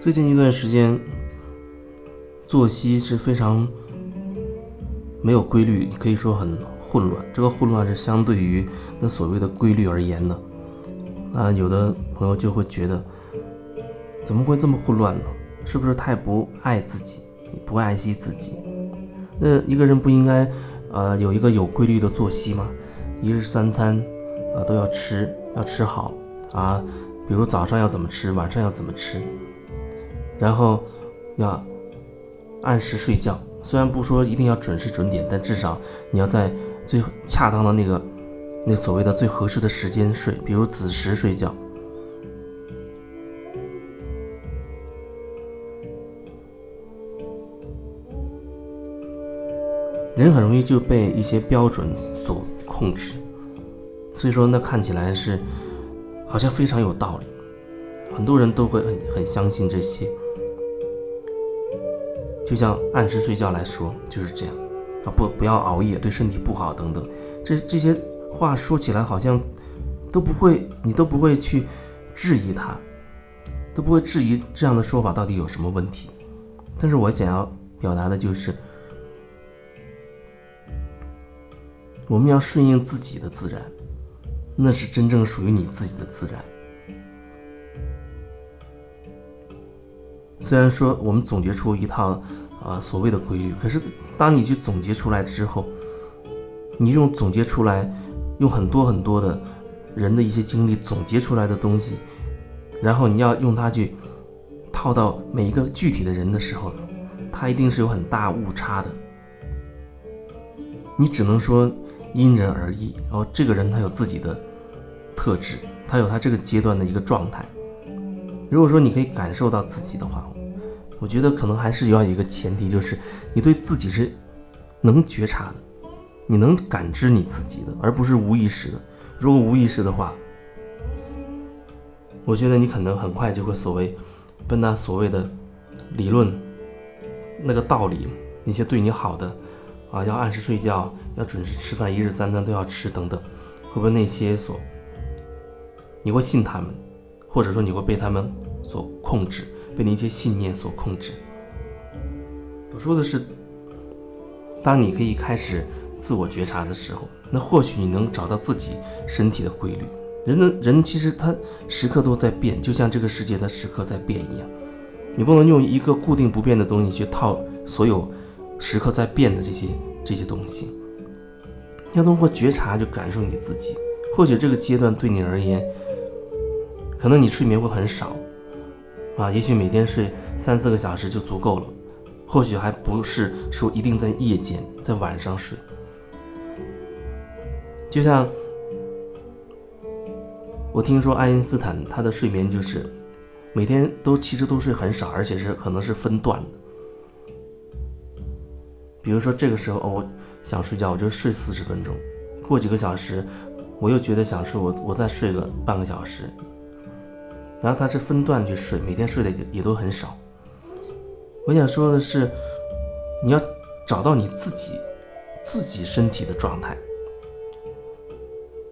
最近一段时间，作息是非常没有规律，可以说很混乱。这个混乱是相对于那所谓的规律而言的。那有的朋友就会觉得，怎么会这么混乱呢？是不是太不爱自己，不爱惜自己？那一个人不应该，呃，有一个有规律的作息嘛？一日三餐，啊，都要吃，要吃好啊。比如早上要怎么吃，晚上要怎么吃。然后要按时睡觉，虽然不说一定要准时准点，但至少你要在最恰当的那个那所谓的最合适的时间睡，比如子时睡觉。人很容易就被一些标准所控制，所以说那看起来是好像非常有道理，很多人都会很很相信这些。就像按时睡觉来说，就是这样啊，不不要熬夜，对身体不好等等。这这些话说起来好像都不会，你都不会去质疑它，都不会质疑这样的说法到底有什么问题。但是我想要表达的就是，我们要顺应自己的自然，那是真正属于你自己的自然。虽然说我们总结出一套啊所谓的规律，可是当你去总结出来之后，你用总结出来，用很多很多的人的一些经历总结出来的东西，然后你要用它去套到每一个具体的人的时候，它一定是有很大误差的。你只能说因人而异，然后这个人他有自己的特质，他有他这个阶段的一个状态。如果说你可以感受到自己的话，我觉得可能还是要有一个前提，就是你对自己是能觉察的，你能感知你自己的，而不是无意识的。如果无意识的话，我觉得你可能很快就会所谓被那所谓的理论、那个道理，那些对你好的啊，要按时睡觉，要准时吃饭，一日三餐都要吃等等，会不会那些所你会信他们？或者说你会被他们所控制，被那些信念所控制。我说的是，当你可以开始自我觉察的时候，那或许你能找到自己身体的规律。人的人其实他时刻都在变，就像这个世界的时刻在变一样。你不能用一个固定不变的东西去套所有时刻在变的这些这些东西。要通过觉察就感受你自己。或许这个阶段对你而言。可能你睡眠会很少，啊，也许每天睡三四个小时就足够了，或许还不是说一定在夜间，在晚上睡。就像我听说爱因斯坦他的睡眠就是每天都其实都睡很少，而且是可能是分段的。比如说这个时候哦，我想睡觉，我就睡四十分钟，过几个小时我又觉得想睡，我我再睡个半个小时。然后他是分段去睡，每天睡的也也都很少。我想说的是，你要找到你自己自己身体的状态。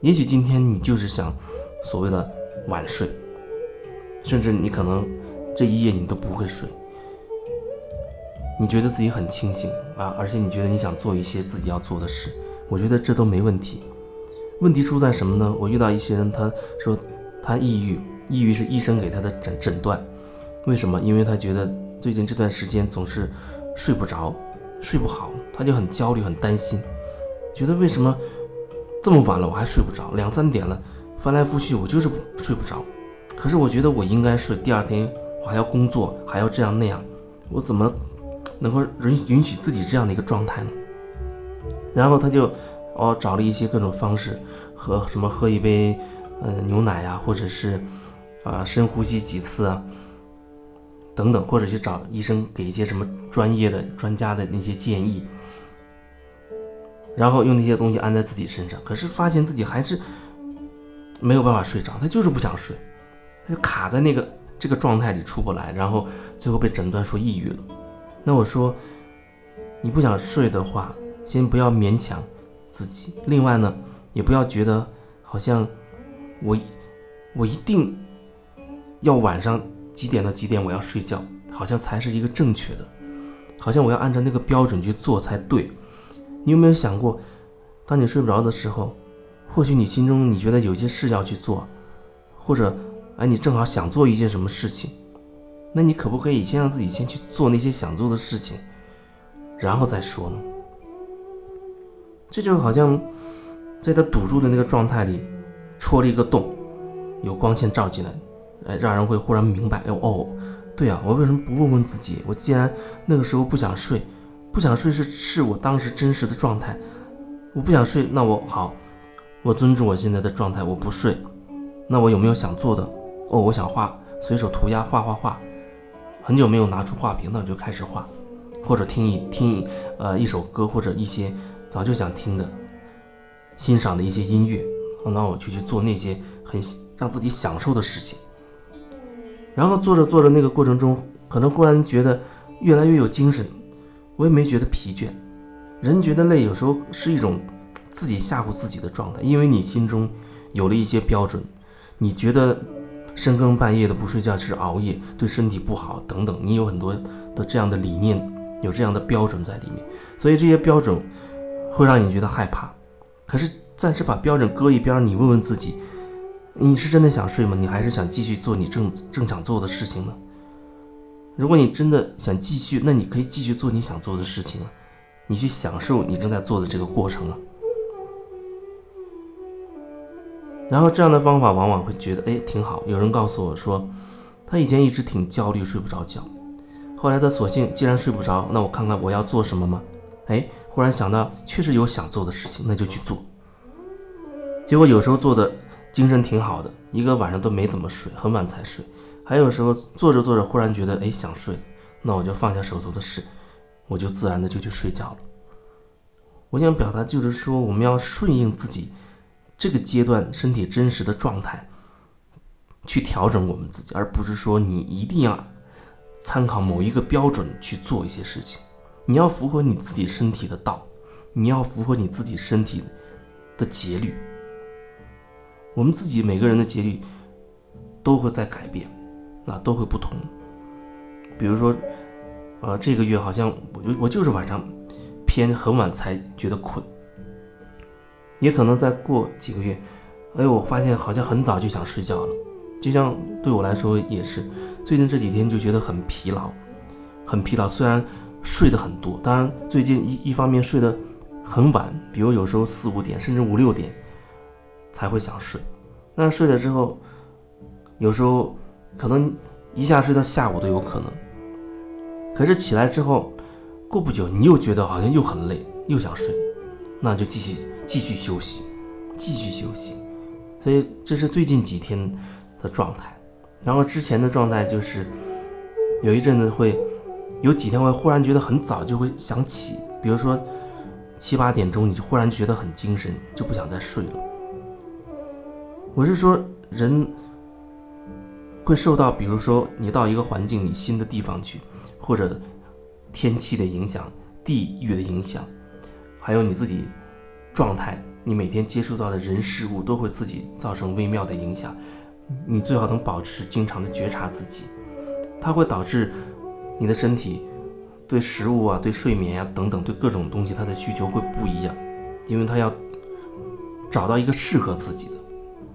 也许今天你就是想所谓的晚睡，甚至你可能这一夜你都不会睡。你觉得自己很清醒啊，而且你觉得你想做一些自己要做的事，我觉得这都没问题。问题出在什么呢？我遇到一些人，他说他抑郁。抑郁是医生给他的诊诊断，为什么？因为他觉得最近这段时间总是睡不着，睡不好，他就很焦虑、很担心，觉得为什么这么晚了我还睡不着？两三点了，翻来覆去我就是睡不着。可是我觉得我应该睡，第二天我还要工作，还要这样那样，我怎么能够允允许自己这样的一个状态呢？然后他就哦找了一些各种方式，喝什么喝一杯嗯牛奶呀，或者是。啊，深呼吸几次啊，等等，或者去找医生给一些什么专业的专家的那些建议，然后用那些东西安在自己身上，可是发现自己还是没有办法睡着，他就是不想睡，他就卡在那个这个状态里出不来，然后最后被诊断说抑郁了。那我说，你不想睡的话，先不要勉强自己。另外呢，也不要觉得好像我我一定要晚上几点到几点我要睡觉，好像才是一个正确的，好像我要按照那个标准去做才对。你有没有想过，当你睡不着的时候，或许你心中你觉得有些事要去做，或者哎你正好想做一件什么事情，那你可不可以先让自己先去做那些想做的事情，然后再说呢？这就好像。在他堵住的那个状态里，戳了一个洞，有光线照进来，哎，让人会忽然明白，哎哦，对啊，我为什么不问问自己？我既然那个时候不想睡，不想睡是是我当时真实的状态，我不想睡，那我好，我尊重我现在的状态，我不睡，那我有没有想做的？哦，我想画，随手涂鸦，画画画，很久没有拿出画笔，那我就开始画，或者听一听，呃，一首歌，或者一些早就想听的。欣赏的一些音乐，那我就去做那些很让自己享受的事情。然后做着做着，那个过程中，可能忽然觉得越来越有精神，我也没觉得疲倦。人觉得累，有时候是一种自己吓唬自己的状态，因为你心中有了一些标准，你觉得深更半夜的不睡觉是熬夜，对身体不好等等，你有很多的这样的理念，有这样的标准在里面，所以这些标准会让你觉得害怕。可是暂时把标准搁一边，你问问自己，你是真的想睡吗？你还是想继续做你正正想做的事情呢？如果你真的想继续，那你可以继续做你想做的事情啊，你去享受你正在做的这个过程啊。然后这样的方法往往会觉得，哎，挺好。有人告诉我说，他以前一直挺焦虑，睡不着觉，后来他索性既然睡不着，那我看看我要做什么吗？哎。忽然想到，确实有想做的事情，那就去做。结果有时候做的精神挺好的，一个晚上都没怎么睡，很晚才睡。还有时候做着做着，忽然觉得哎想睡，那我就放下手头的事，我就自然的就去睡觉了。我想表达就是说，我们要顺应自己这个阶段身体真实的状态，去调整我们自己，而不是说你一定要参考某一个标准去做一些事情。你要符合你自己身体的道，你要符合你自己身体的节律。我们自己每个人的节律都会在改变，啊，都会不同。比如说，呃，这个月好像我就我就是晚上偏很晚才觉得困，也可能再过几个月，哎，我发现好像很早就想睡觉了。就像对我来说也是，最近这几天就觉得很疲劳，很疲劳。虽然。睡得很多，当然最近一一方面睡得很晚，比如有时候四五点甚至五六点才会想睡。那睡了之后，有时候可能一下睡到下午都有可能。可是起来之后，过不久你又觉得好像又很累，又想睡，那就继续继续休息，继续休息。所以这是最近几天的状态。然后之前的状态就是有一阵子会。有几天会忽然觉得很早就会想起，比如说七八点钟，你就忽然觉得很精神，就不想再睡了。我是说，人会受到，比如说你到一个环境、你新的地方去，或者天气的影响、地域的影响，还有你自己状态，你每天接触到的人事物都会自己造成微妙的影响。你最好能保持经常的觉察自己，它会导致。你的身体对食物啊、对睡眠呀等等，对各种东西，它的需求会不一样，因为它要找到一个适合自己的。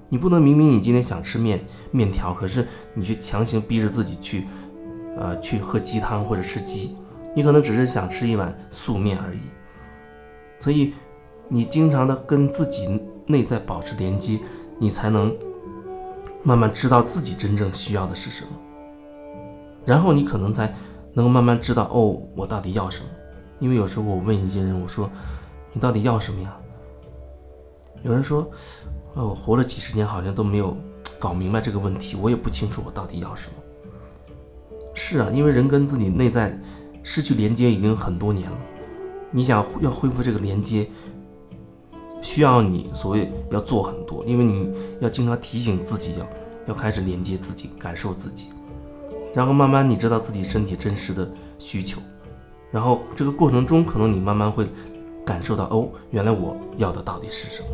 你不能明明你今天想吃面面条，可是你去强行逼着自己去，呃，去喝鸡汤或者吃鸡，你可能只是想吃一碗素面而已。所以，你经常的跟自己内在保持连接，你才能慢慢知道自己真正需要的是什么，然后你可能才。能够慢慢知道哦，我到底要什么？因为有时候我问一些人，我说：“你到底要什么呀？”有人说：“哦，我活了几十年，好像都没有搞明白这个问题，我也不清楚我到底要什么。”是啊，因为人跟自己内在失去连接已经很多年了，你想要恢复这个连接，需要你所谓要做很多，因为你要经常提醒自己，要要开始连接自己，感受自己。然后慢慢你知道自己身体真实的需求，然后这个过程中可能你慢慢会感受到哦，原来我要的到底是什么。